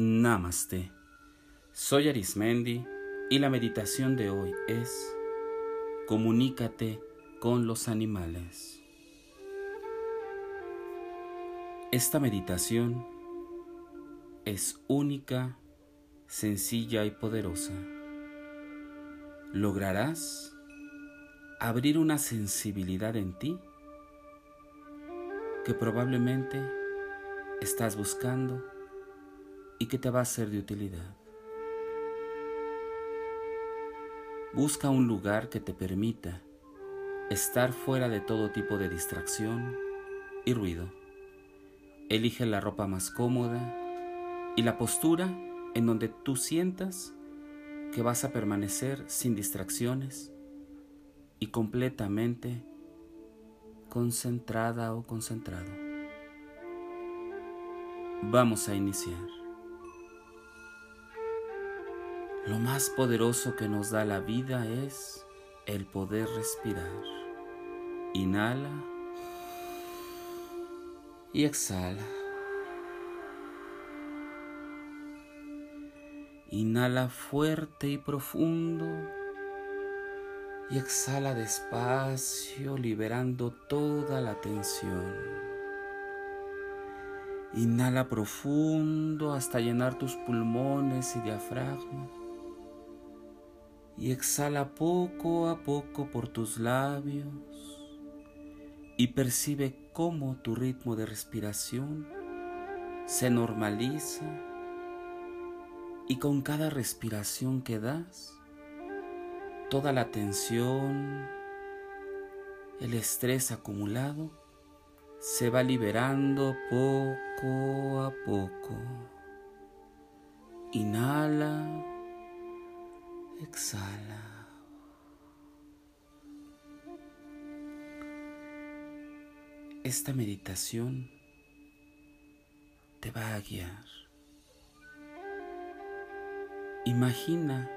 Namaste. Soy Arismendi y la meditación de hoy es Comunícate con los animales. Esta meditación es única, sencilla y poderosa. Lograrás abrir una sensibilidad en ti que probablemente estás buscando y que te va a ser de utilidad. Busca un lugar que te permita estar fuera de todo tipo de distracción y ruido. Elige la ropa más cómoda y la postura en donde tú sientas que vas a permanecer sin distracciones y completamente concentrada o concentrado. Vamos a iniciar. Lo más poderoso que nos da la vida es el poder respirar. Inhala y exhala. Inhala fuerte y profundo y exhala despacio liberando toda la tensión. Inhala profundo hasta llenar tus pulmones y diafragma y exhala poco a poco por tus labios y percibe cómo tu ritmo de respiración se normaliza y con cada respiración que das, toda la tensión, el estrés acumulado se va liberando poco a poco. Inhala Exhala. Esta meditación te va a guiar. Imagina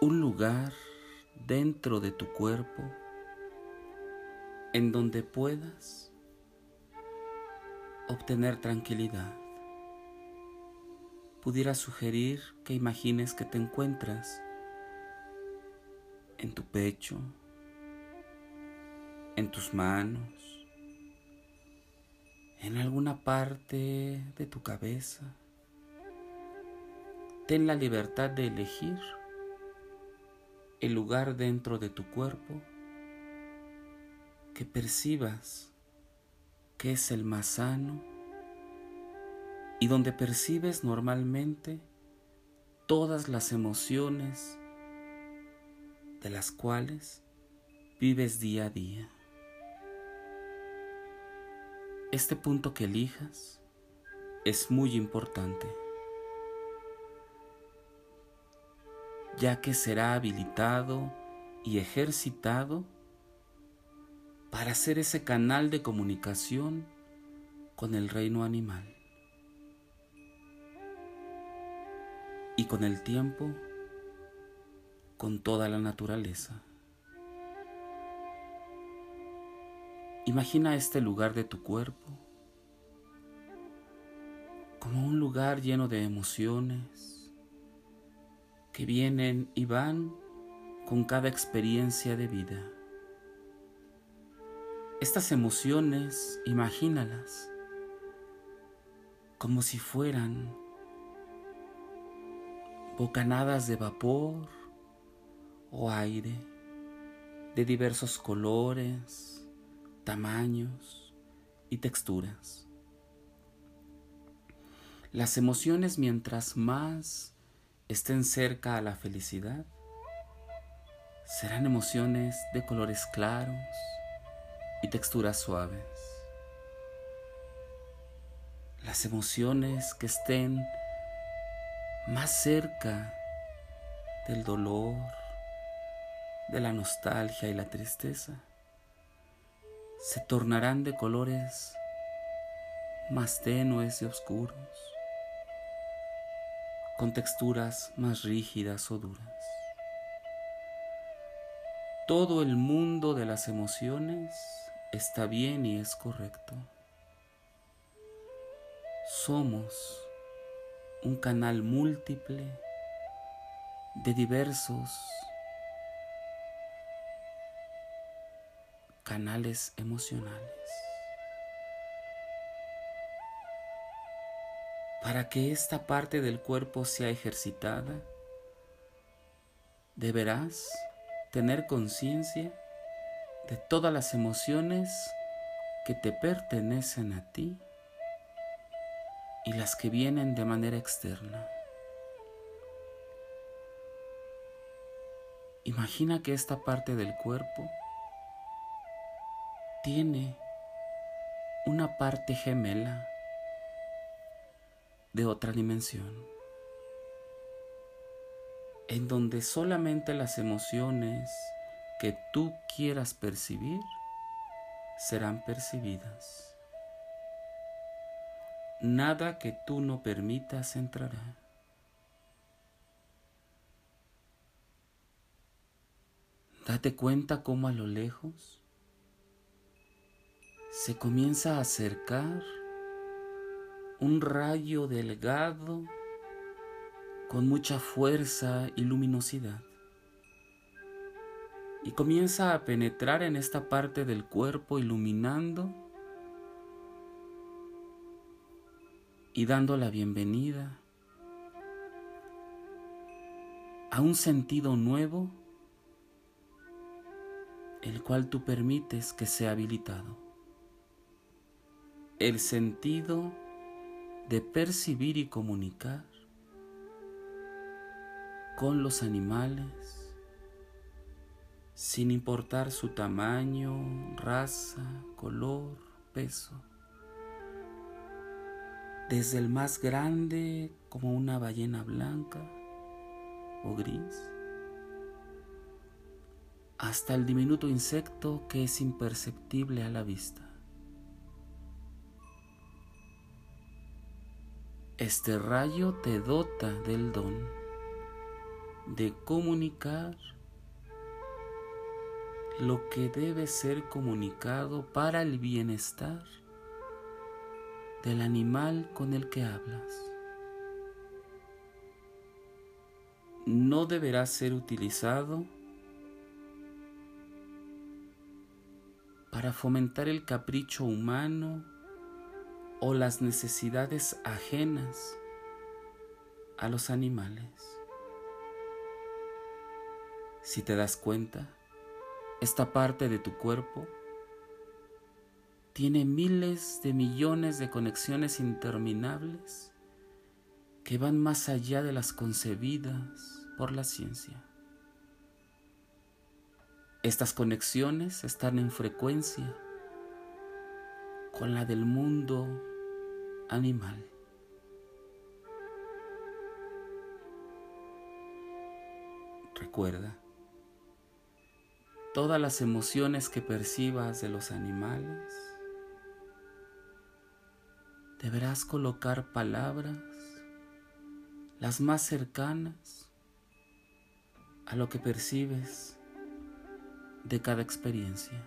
un lugar dentro de tu cuerpo en donde puedas obtener tranquilidad pudiera sugerir que imagines que te encuentras en tu pecho, en tus manos, en alguna parte de tu cabeza. Ten la libertad de elegir el lugar dentro de tu cuerpo que percibas que es el más sano y donde percibes normalmente todas las emociones de las cuales vives día a día. Este punto que elijas es muy importante, ya que será habilitado y ejercitado para ser ese canal de comunicación con el reino animal. Y con el tiempo con toda la naturaleza. Imagina este lugar de tu cuerpo como un lugar lleno de emociones que vienen y van con cada experiencia de vida. Estas emociones, imagínalas como si fueran bocanadas de vapor o aire de diversos colores, tamaños y texturas. Las emociones mientras más estén cerca a la felicidad, serán emociones de colores claros y texturas suaves. Las emociones que estén más cerca del dolor, de la nostalgia y la tristeza, se tornarán de colores más tenues y oscuros, con texturas más rígidas o duras. Todo el mundo de las emociones está bien y es correcto. somos un canal múltiple de diversos canales emocionales. Para que esta parte del cuerpo sea ejercitada, deberás tener conciencia de todas las emociones que te pertenecen a ti y las que vienen de manera externa. Imagina que esta parte del cuerpo tiene una parte gemela de otra dimensión, en donde solamente las emociones que tú quieras percibir serán percibidas. Nada que tú no permitas entrará. Date cuenta cómo a lo lejos se comienza a acercar un rayo delgado con mucha fuerza y luminosidad. Y comienza a penetrar en esta parte del cuerpo iluminando y dando la bienvenida a un sentido nuevo el cual tú permites que sea habilitado. El sentido de percibir y comunicar con los animales sin importar su tamaño, raza, color, peso. Desde el más grande como una ballena blanca o gris, hasta el diminuto insecto que es imperceptible a la vista. Este rayo te dota del don de comunicar lo que debe ser comunicado para el bienestar del animal con el que hablas. No deberá ser utilizado para fomentar el capricho humano o las necesidades ajenas a los animales. Si te das cuenta, esta parte de tu cuerpo tiene miles de millones de conexiones interminables que van más allá de las concebidas por la ciencia. Estas conexiones están en frecuencia con la del mundo animal. Recuerda, todas las emociones que percibas de los animales, deberás colocar palabras las más cercanas a lo que percibes de cada experiencia.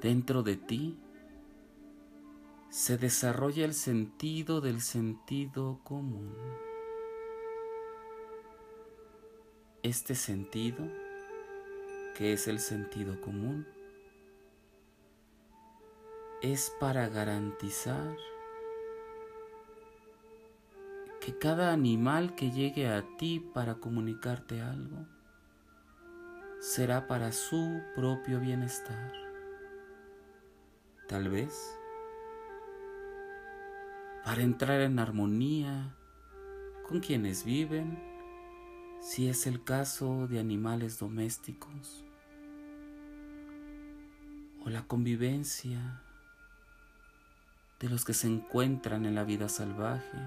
Dentro de ti se desarrolla el sentido del sentido común. Este sentido, que es el sentido común, es para garantizar que cada animal que llegue a ti para comunicarte algo será para su propio bienestar. Tal vez, para entrar en armonía con quienes viven, si es el caso de animales domésticos, o la convivencia de los que se encuentran en la vida salvaje,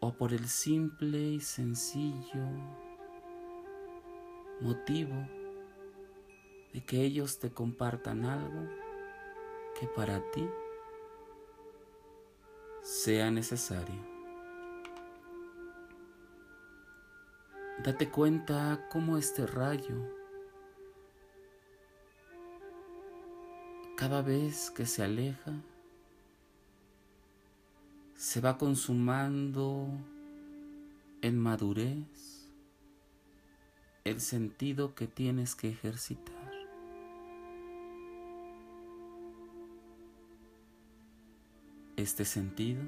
o por el simple y sencillo motivo de que ellos te compartan algo que para ti sea necesario. Date cuenta cómo este rayo cada vez que se aleja, se va consumando en madurez el sentido que tienes que ejercitar. Este sentido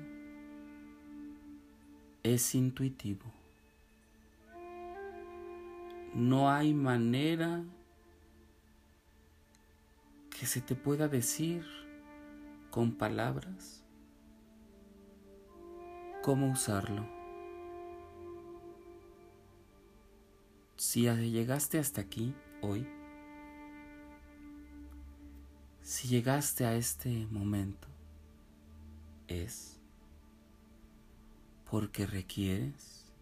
es intuitivo. No hay manera que se te pueda decir con palabras cómo usarlo. Si llegaste hasta aquí hoy, si llegaste a este momento, es porque requieres,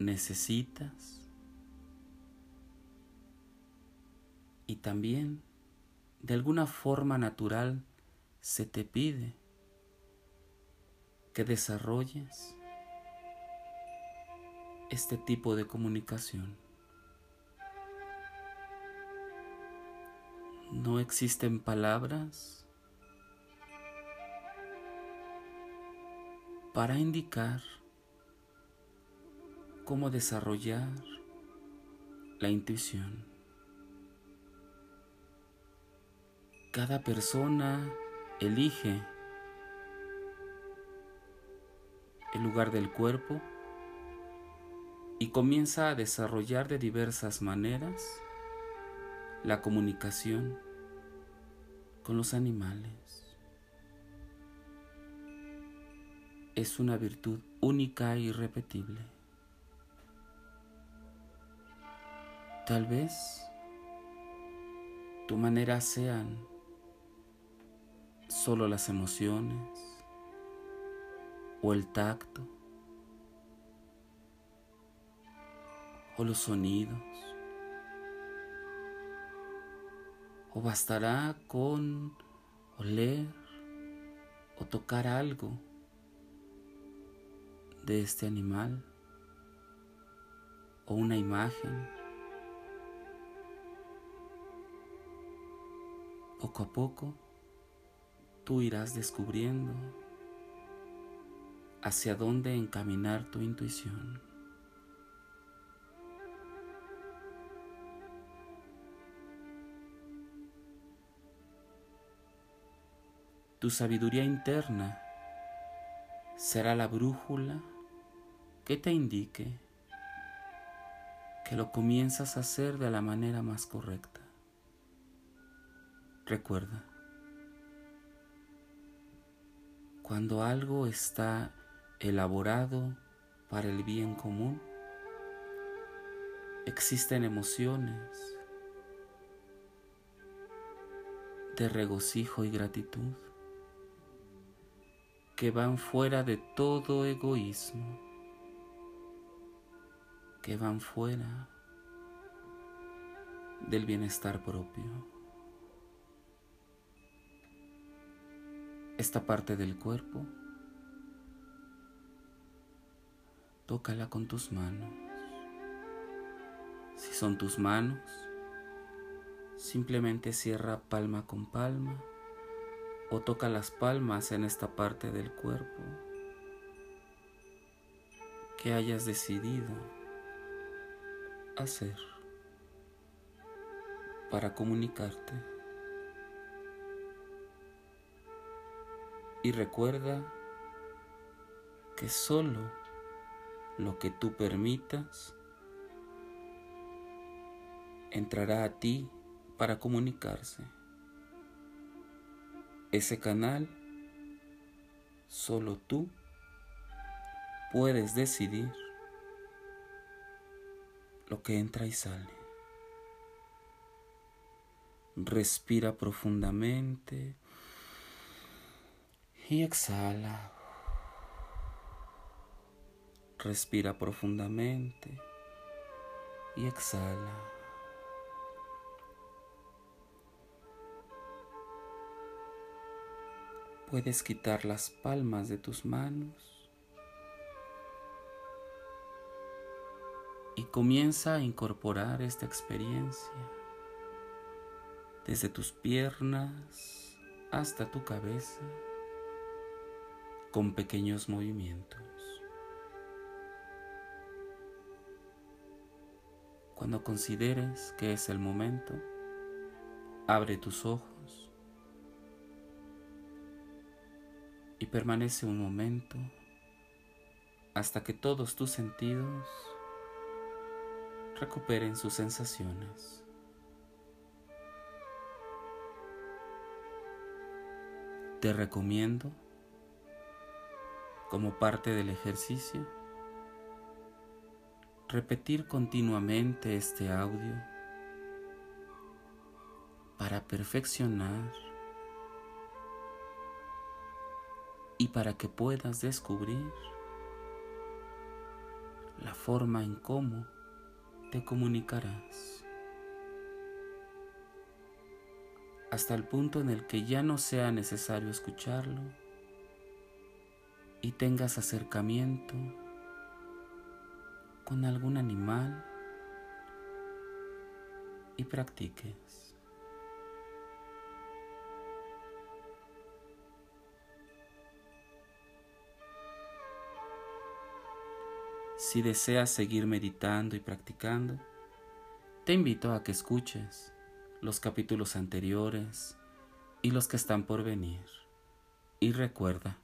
necesitas y también de alguna forma natural se te pide que desarrolles este tipo de comunicación. No existen palabras para indicar cómo desarrollar la intuición. Cada persona elige el lugar del cuerpo y comienza a desarrollar de diversas maneras la comunicación con los animales. Es una virtud única e irrepetible. Tal vez tu manera sean solo las emociones o el tacto o los sonidos. O bastará con oler o tocar algo de este animal o una imagen. Poco a poco tú irás descubriendo hacia dónde encaminar tu intuición. Tu sabiduría interna será la brújula que te indique que lo comienzas a hacer de la manera más correcta. Recuerda, cuando algo está elaborado para el bien común, existen emociones de regocijo y gratitud que van fuera de todo egoísmo, que van fuera del bienestar propio. Esta parte del cuerpo, tócala con tus manos. Si son tus manos, simplemente cierra palma con palma o toca las palmas en esta parte del cuerpo que hayas decidido hacer para comunicarte. Y recuerda que solo lo que tú permitas entrará a ti para comunicarse. Ese canal solo tú puedes decidir lo que entra y sale. Respira profundamente y exhala. Respira profundamente y exhala. Puedes quitar las palmas de tus manos y comienza a incorporar esta experiencia desde tus piernas hasta tu cabeza, con pequeños movimientos. Cuando consideres que es el momento, abre tus ojos y permanece un momento hasta que todos tus sentidos recuperen sus sensaciones. Te recomiendo, como parte del ejercicio, repetir continuamente este audio para perfeccionar y para que puedas descubrir la forma en cómo te comunicarás. Hasta el punto en el que ya no sea necesario escucharlo y tengas acercamiento con algún animal y practiques. Si deseas seguir meditando y practicando, te invito a que escuches los capítulos anteriores y los que están por venir. Y recuerda,